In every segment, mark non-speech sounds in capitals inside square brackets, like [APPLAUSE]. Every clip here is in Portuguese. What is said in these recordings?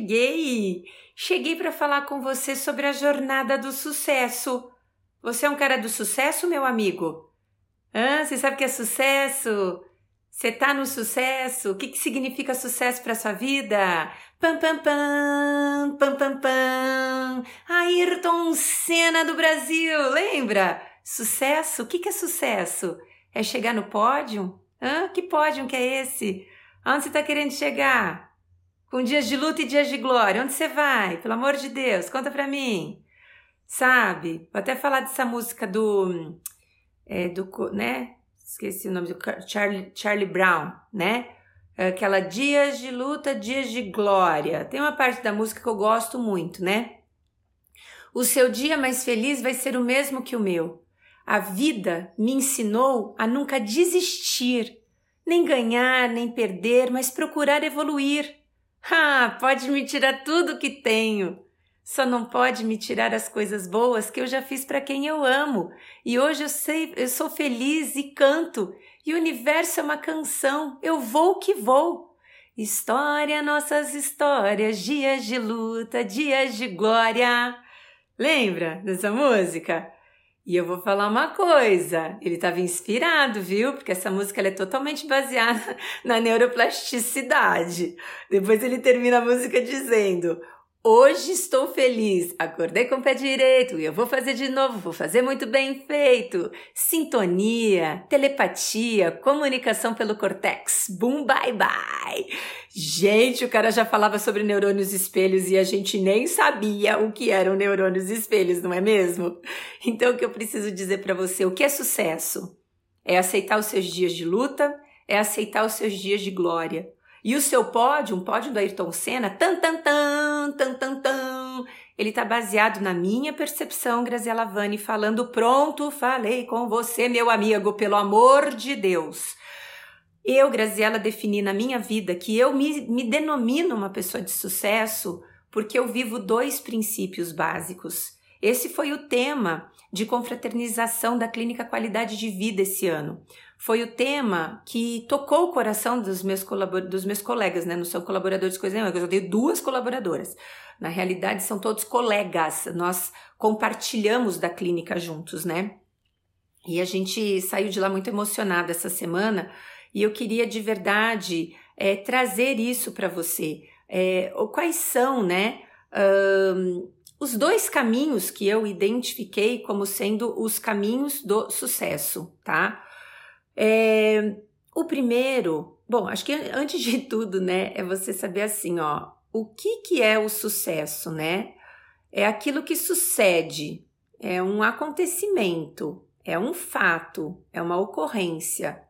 cheguei! Cheguei para falar com você sobre a jornada do sucesso. Você é um cara do sucesso, meu amigo? Ah, você sabe o que é sucesso? Você tá no sucesso? O que, que significa sucesso para sua vida? Pam, pam, pam, pam, pam, pam. Ayrton Senna do Brasil, lembra? Sucesso? O que, que é sucesso? É chegar no pódio? Hã? Que pódio que é esse? Onde você está querendo chegar? Com dias de luta e dias de glória. Onde você vai? Pelo amor de Deus, conta pra mim. Sabe? Vou até falar dessa música do. É, do né? Esqueci o nome do Charlie, Charlie Brown, né? Aquela dias de luta, dias de glória. Tem uma parte da música que eu gosto muito, né? O seu dia mais feliz vai ser o mesmo que o meu. A vida me ensinou a nunca desistir, nem ganhar, nem perder, mas procurar evoluir. [LAUGHS] Ah, pode me tirar tudo que tenho. Só não pode me tirar as coisas boas que eu já fiz para quem eu amo. E hoje eu sei, eu sou feliz e canto. E o universo é uma canção. Eu vou que vou. História, nossas histórias, dias de luta, dias de glória. Lembra dessa música? E eu vou falar uma coisa, ele estava inspirado, viu? Porque essa música é totalmente baseada [LAUGHS] na neuroplasticidade. Depois ele termina a música dizendo: Hoje estou feliz, acordei com o pé direito e eu vou fazer de novo, vou fazer muito bem feito. Sintonia, telepatia, comunicação pelo cortex. Boom, bye bye. Gente, o cara já falava sobre neurônios espelhos e a gente nem sabia o que eram neurônios espelhos, não é mesmo? Então, o que eu preciso dizer para você, o que é sucesso? É aceitar os seus dias de luta, é aceitar os seus dias de glória. E o seu pódio, um pódio do Ayrton Senna, tan tan tan, tan tan tan, ele está baseado na minha percepção, Graziela Vani, falando pronto, falei com você, meu amigo, pelo amor de Deus. Eu, Graziela, defini na minha vida que eu me, me denomino uma pessoa de sucesso porque eu vivo dois princípios básicos. Esse foi o tema de confraternização da Clínica Qualidade de Vida esse ano foi o tema que tocou o coração dos meus, dos meus colegas, né? Não são colaboradores de coisa nenhuma, eu tenho duas colaboradoras. Na realidade, são todos colegas, nós compartilhamos da clínica juntos, né? E a gente saiu de lá muito emocionada essa semana e eu queria de verdade é, trazer isso para você. É, quais são, né? Um, os dois caminhos que eu identifiquei como sendo os caminhos do sucesso, tá? É, o primeiro, bom, acho que antes de tudo, né, é você saber assim, ó, o que que é o sucesso, né? É aquilo que sucede, é um acontecimento, é um fato, é uma ocorrência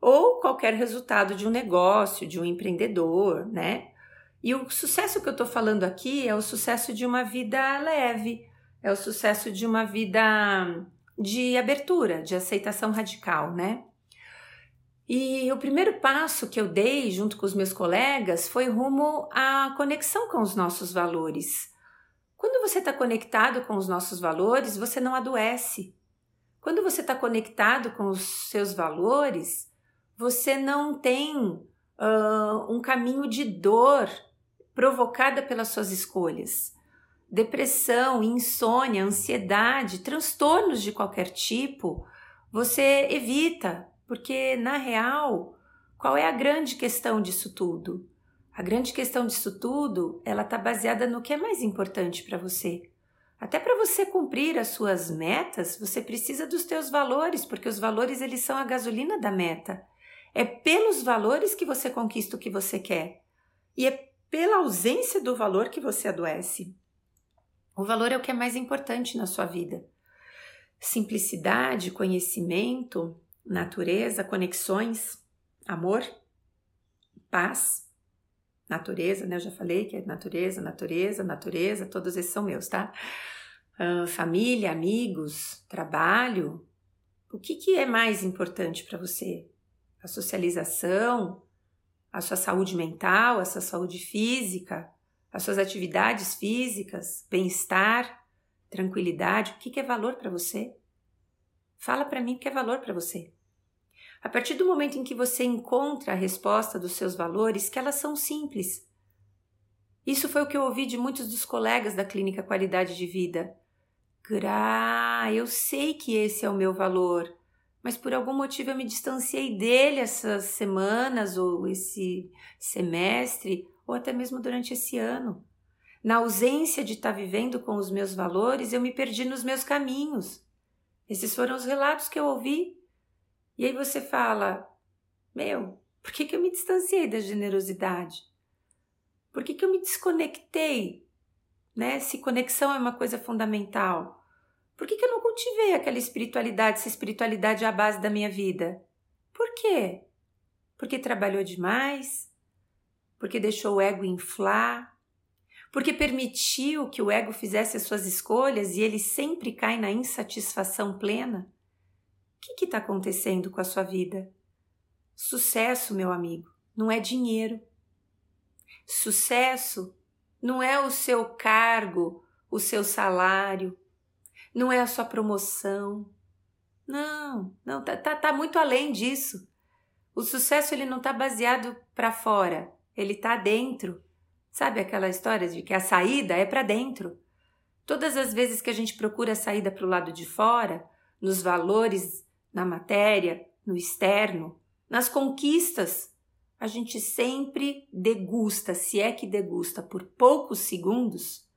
ou qualquer resultado de um negócio, de um empreendedor, né? E o sucesso que eu tô falando aqui é o sucesso de uma vida leve, é o sucesso de uma vida de abertura, de aceitação radical, né? E o primeiro passo que eu dei junto com os meus colegas foi rumo à conexão com os nossos valores. Quando você está conectado com os nossos valores, você não adoece. Quando você está conectado com os seus valores, você não tem uh, um caminho de dor provocada pelas suas escolhas. Depressão, insônia, ansiedade, transtornos de qualquer tipo, você evita, porque, na real, qual é a grande questão disso tudo? A grande questão disso tudo, ela está baseada no que é mais importante para você. Até para você cumprir as suas metas, você precisa dos teus valores, porque os valores eles são a gasolina da meta. É pelos valores que você conquista o que você quer. E é pela ausência do valor que você adoece. O valor é o que é mais importante na sua vida. Simplicidade, conhecimento, natureza, conexões, amor, paz, natureza, né? Eu já falei que é natureza, natureza, natureza, todos esses são meus, tá? Uh, família, amigos, trabalho. O que, que é mais importante para você? A socialização, a sua saúde mental, a sua saúde física, as suas atividades físicas, bem-estar, tranquilidade. O que, é valor para você? Fala para mim o que é valor para você. A partir do momento em que você encontra a resposta dos seus valores, que elas são simples. Isso foi o que eu ouvi de muitos dos colegas da clínica Qualidade de Vida. Gra, eu sei que esse é o meu valor, mas por algum motivo eu me distanciei dele essas semanas ou esse semestre ou até mesmo durante esse ano. Na ausência de estar vivendo com os meus valores, eu me perdi nos meus caminhos. Esses foram os relatos que eu ouvi. E aí você fala: Meu, por que, que eu me distanciei da generosidade? Por que, que eu me desconectei? Né? Se conexão é uma coisa fundamental. Por que, que eu não cultivei aquela espiritualidade, se espiritualidade é a base da minha vida? Por quê? Porque trabalhou demais? Porque deixou o ego inflar? Porque permitiu que o ego fizesse as suas escolhas e ele sempre cai na insatisfação plena? O que está acontecendo com a sua vida? Sucesso, meu amigo, não é dinheiro. Sucesso não é o seu cargo, o seu salário, não é a sua promoção. Não, não, tá, tá, tá muito além disso. O sucesso ele não tá baseado para fora, ele tá dentro. Sabe aquela história de que a saída é para dentro? Todas as vezes que a gente procura a saída para o lado de fora, nos valores, na matéria, no externo, nas conquistas, a gente sempre degusta, se é que degusta, por poucos segundos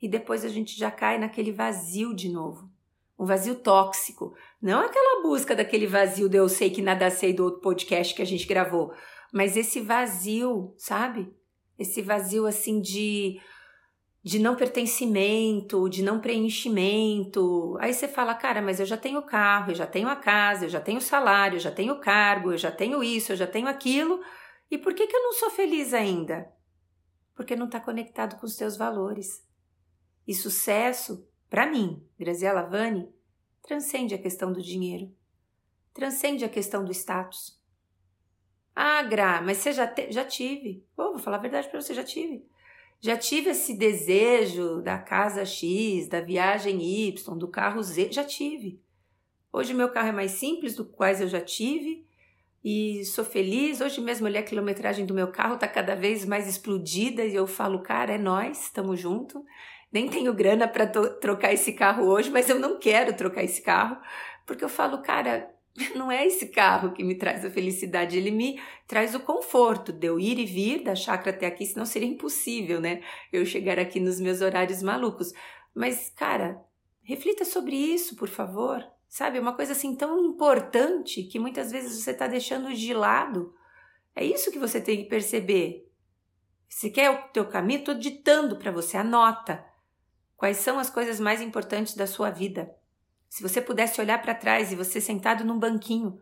e depois a gente já cai naquele vazio de novo. Um vazio tóxico. Não aquela busca daquele vazio do eu sei que nada sei do outro podcast que a gente gravou, mas esse vazio, sabe? Esse vazio assim de de não pertencimento, de não preenchimento. Aí você fala, cara, mas eu já tenho carro, eu já tenho a casa, eu já tenho salário, eu já tenho cargo, eu já tenho isso, eu já tenho aquilo. E por que, que eu não sou feliz ainda? Porque não está conectado com os teus valores. E sucesso, para mim, Graziela Vani, transcende a questão do dinheiro, transcende a questão do status. Ah, Gra, mas você já, te, já tive. Oh, vou falar a verdade para você, já tive. Já tive esse desejo da casa X, da viagem Y, do carro Z, já tive. Hoje meu carro é mais simples do quais eu já tive e sou feliz. Hoje mesmo olhei a quilometragem do meu carro, tá cada vez mais explodida e eu falo, cara, é nós, estamos junto nem tenho grana para trocar esse carro hoje, mas eu não quero trocar esse carro, porque eu falo, cara, não é esse carro que me traz a felicidade, ele me traz o conforto de eu ir e vir da chácara até aqui, senão seria impossível, né? Eu chegar aqui nos meus horários malucos. Mas, cara, reflita sobre isso, por favor. Sabe, é uma coisa assim tão importante que muitas vezes você está deixando de lado. É isso que você tem que perceber. Se quer o teu caminho, estou ditando para você, anota. Quais são as coisas mais importantes da sua vida? Se você pudesse olhar para trás e você sentado num banquinho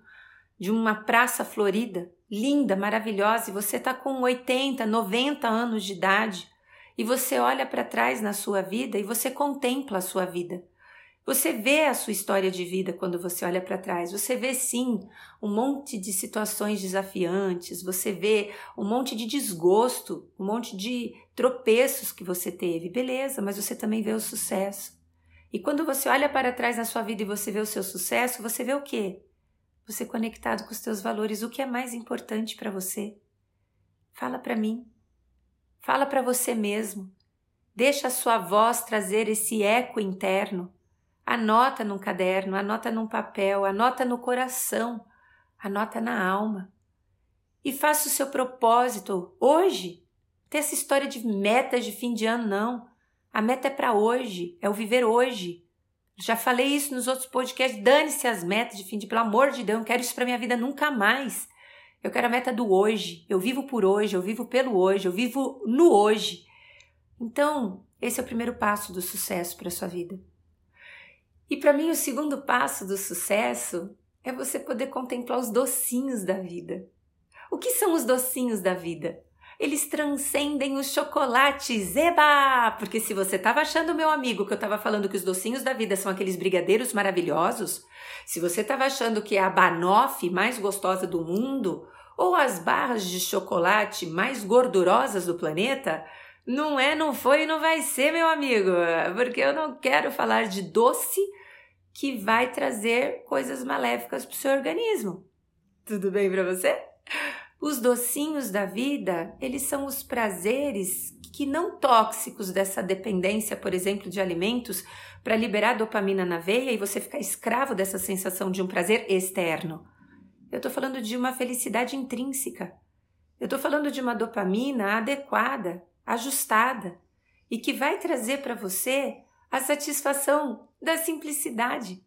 de uma praça florida, linda, maravilhosa, e você está com 80, 90 anos de idade, e você olha para trás na sua vida e você contempla a sua vida. Você vê a sua história de vida quando você olha para trás. Você vê sim um monte de situações desafiantes, você vê um monte de desgosto, um monte de tropeços que você teve. Beleza, mas você também vê o sucesso. E quando você olha para trás na sua vida e você vê o seu sucesso, você vê o quê? Você conectado com os teus valores, o que é mais importante para você? Fala para mim. Fala para você mesmo. Deixa a sua voz trazer esse eco interno Anota num caderno, anota num papel, anota no coração, anota na alma. E faça o seu propósito hoje. Tem essa história de metas de fim de ano, não. A meta é para hoje, é o viver hoje. Já falei isso nos outros podcasts. Dane-se as metas de fim de, pelo amor de Deus, eu não quero isso para minha vida nunca mais. Eu quero a meta do hoje. Eu vivo por hoje, eu vivo pelo hoje, eu vivo no hoje. Então, esse é o primeiro passo do sucesso para sua vida. E para mim, o segundo passo do sucesso é você poder contemplar os docinhos da vida. O que são os docinhos da vida? Eles transcendem os chocolates, eba! Porque se você estava achando, meu amigo, que eu estava falando que os docinhos da vida são aqueles brigadeiros maravilhosos, se você estava achando que é a banoffee mais gostosa do mundo, ou as barras de chocolate mais gordurosas do planeta, não é, não foi e não vai ser, meu amigo, porque eu não quero falar de doce que vai trazer coisas maléficas para o seu organismo. Tudo bem para você? Os docinhos da vida, eles são os prazeres que não tóxicos dessa dependência, por exemplo, de alimentos, para liberar dopamina na veia e você ficar escravo dessa sensação de um prazer externo. Eu estou falando de uma felicidade intrínseca. Eu estou falando de uma dopamina adequada, ajustada e que vai trazer para você a satisfação da simplicidade.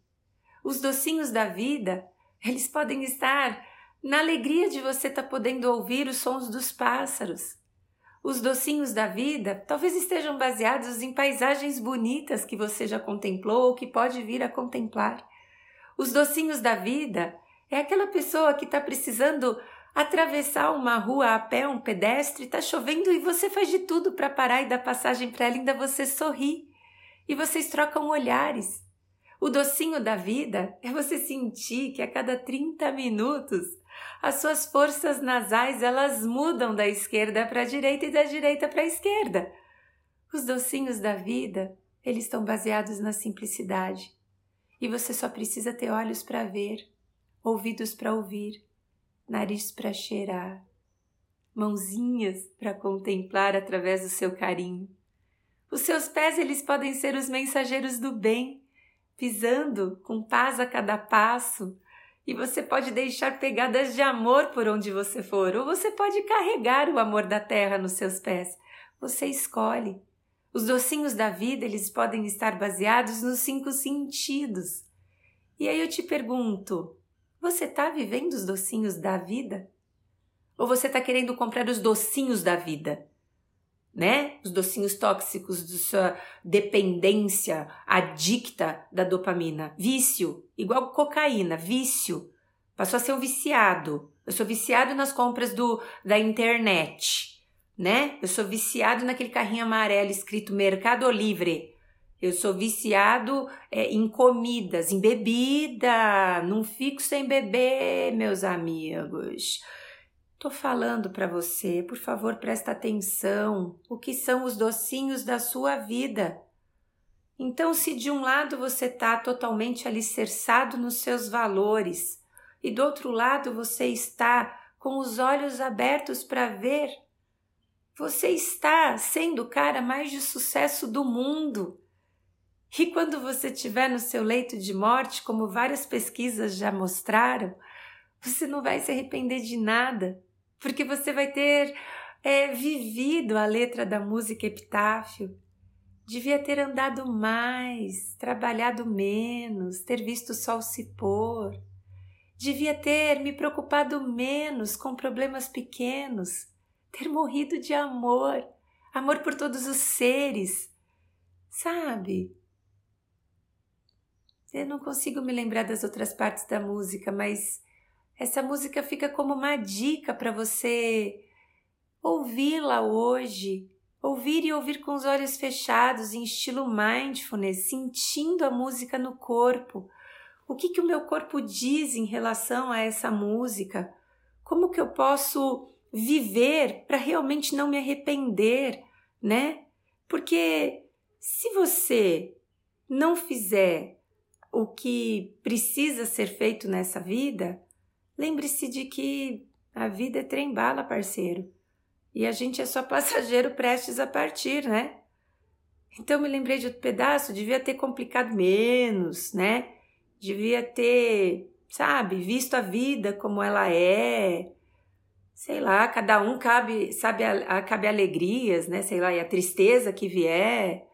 Os docinhos da vida, eles podem estar na alegria de você estar tá podendo ouvir os sons dos pássaros. Os docinhos da vida talvez estejam baseados em paisagens bonitas que você já contemplou ou que pode vir a contemplar. Os docinhos da vida é aquela pessoa que está precisando atravessar uma rua a pé, um pedestre, está chovendo e você faz de tudo para parar e dar passagem para ela, ainda você sorri e vocês trocam olhares. O docinho da vida é você sentir que a cada 30 minutos as suas forças nasais elas mudam da esquerda para a direita e da direita para a esquerda. Os docinhos da vida, eles estão baseados na simplicidade. E você só precisa ter olhos para ver, ouvidos para ouvir, nariz para cheirar, mãozinhas para contemplar através do seu carinho. Os seus pés eles podem ser os mensageiros do bem, pisando com paz a cada passo, e você pode deixar pegadas de amor por onde você for, ou você pode carregar o amor da terra nos seus pés. Você escolhe. Os docinhos da vida, eles podem estar baseados nos cinco sentidos. E aí eu te pergunto, você está vivendo os docinhos da vida? Ou você está querendo comprar os docinhos da vida? Né? Os docinhos tóxicos de sua dependência adicta da dopamina. Vício, igual cocaína, vício. Passou a ser um viciado. Eu sou viciado nas compras do, da internet, né? Eu sou viciado naquele carrinho amarelo escrito Mercado Livre. Eu sou viciado é, em comidas, em bebida. Não fico sem beber, meus amigos. Tô falando para você, por favor, presta atenção. O que são os docinhos da sua vida? Então, se de um lado você está totalmente alicerçado nos seus valores e do outro lado você está com os olhos abertos para ver, você está sendo o cara mais de sucesso do mundo. E quando você estiver no seu leito de morte, como várias pesquisas já mostraram, você não vai se arrepender de nada, porque você vai ter é, vivido a letra da música Epitáfio. Devia ter andado mais, trabalhado menos, ter visto o sol se pôr. Devia ter me preocupado menos com problemas pequenos, ter morrido de amor, amor por todos os seres. Sabe, eu não consigo me lembrar das outras partes da música, mas essa música fica como uma dica para você ouvi-la hoje, ouvir e ouvir com os olhos fechados em estilo mindfulness, sentindo a música no corpo. O que que o meu corpo diz em relação a essa música? Como que eu posso viver para realmente não me arrepender, né? Porque se você não fizer o que precisa ser feito nessa vida, lembre-se de que a vida é trem-bala, parceiro. E a gente é só [LAUGHS] passageiro prestes a partir, né? Então me lembrei de outro pedaço, devia ter complicado menos, né? Devia ter, sabe, visto a vida como ela é. Sei lá, cada um cabe, sabe, a, a, cabe alegrias, né? Sei lá, e a tristeza que vier.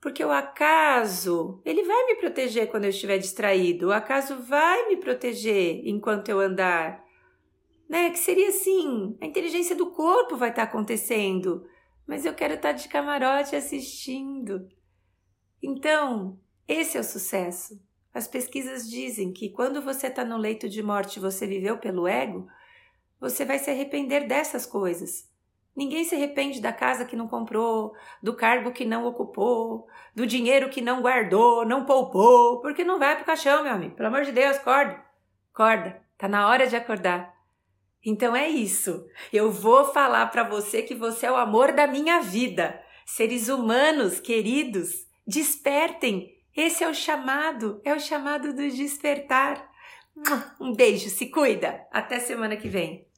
Porque o acaso, ele vai me proteger quando eu estiver distraído. O acaso vai me proteger enquanto eu andar. Né? Que seria assim, a inteligência do corpo vai estar tá acontecendo, mas eu quero estar tá de camarote assistindo. Então, esse é o sucesso. As pesquisas dizem que quando você está no leito de morte você viveu pelo ego, você vai se arrepender dessas coisas. Ninguém se arrepende da casa que não comprou, do cargo que não ocupou, do dinheiro que não guardou, não poupou, porque não vai pro caixão, meu amigo. Pelo amor de Deus, acorda. Acorda, tá na hora de acordar. Então é isso. Eu vou falar para você que você é o amor da minha vida. Seres humanos queridos, despertem. Esse é o chamado, é o chamado do despertar. Um beijo, se cuida. Até semana que vem.